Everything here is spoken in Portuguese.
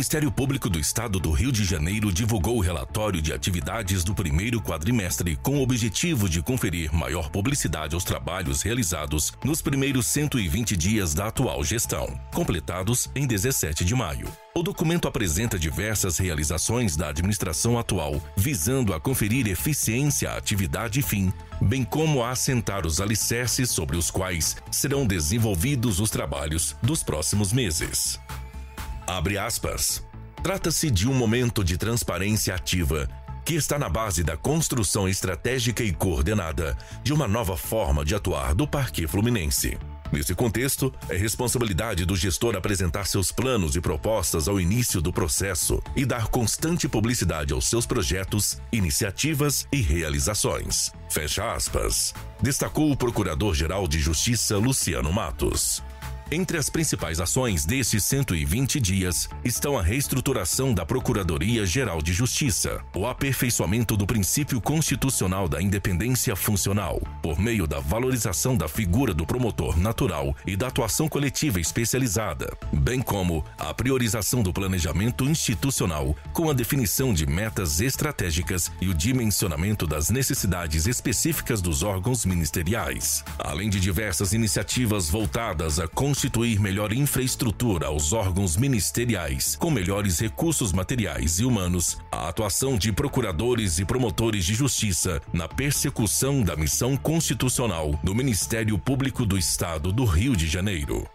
Ministério Público do Estado do Rio de Janeiro divulgou o relatório de atividades do primeiro quadrimestre com o objetivo de conferir maior publicidade aos trabalhos realizados nos primeiros 120 dias da atual gestão, completados em 17 de maio. O documento apresenta diversas realizações da administração atual, visando a conferir eficiência, atividade e fim, bem como a assentar os alicerces sobre os quais serão desenvolvidos os trabalhos dos próximos meses. Abre aspas. Trata-se de um momento de transparência ativa que está na base da construção estratégica e coordenada de uma nova forma de atuar do Parque Fluminense. Nesse contexto, é responsabilidade do gestor apresentar seus planos e propostas ao início do processo e dar constante publicidade aos seus projetos, iniciativas e realizações. Fecha aspas. Destacou o Procurador-Geral de Justiça Luciano Matos. Entre as principais ações destes 120 dias estão a reestruturação da Procuradoria-Geral de Justiça, o aperfeiçoamento do princípio constitucional da independência funcional, por meio da valorização da figura do promotor natural e da atuação coletiva especializada, bem como a priorização do planejamento institucional com a definição de metas estratégicas e o dimensionamento das necessidades específicas dos órgãos ministeriais, além de diversas iniciativas voltadas à constituir melhor infraestrutura aos órgãos ministeriais, com melhores recursos materiais e humanos, a atuação de procuradores e promotores de justiça na persecução da missão constitucional do Ministério Público do Estado do Rio de Janeiro.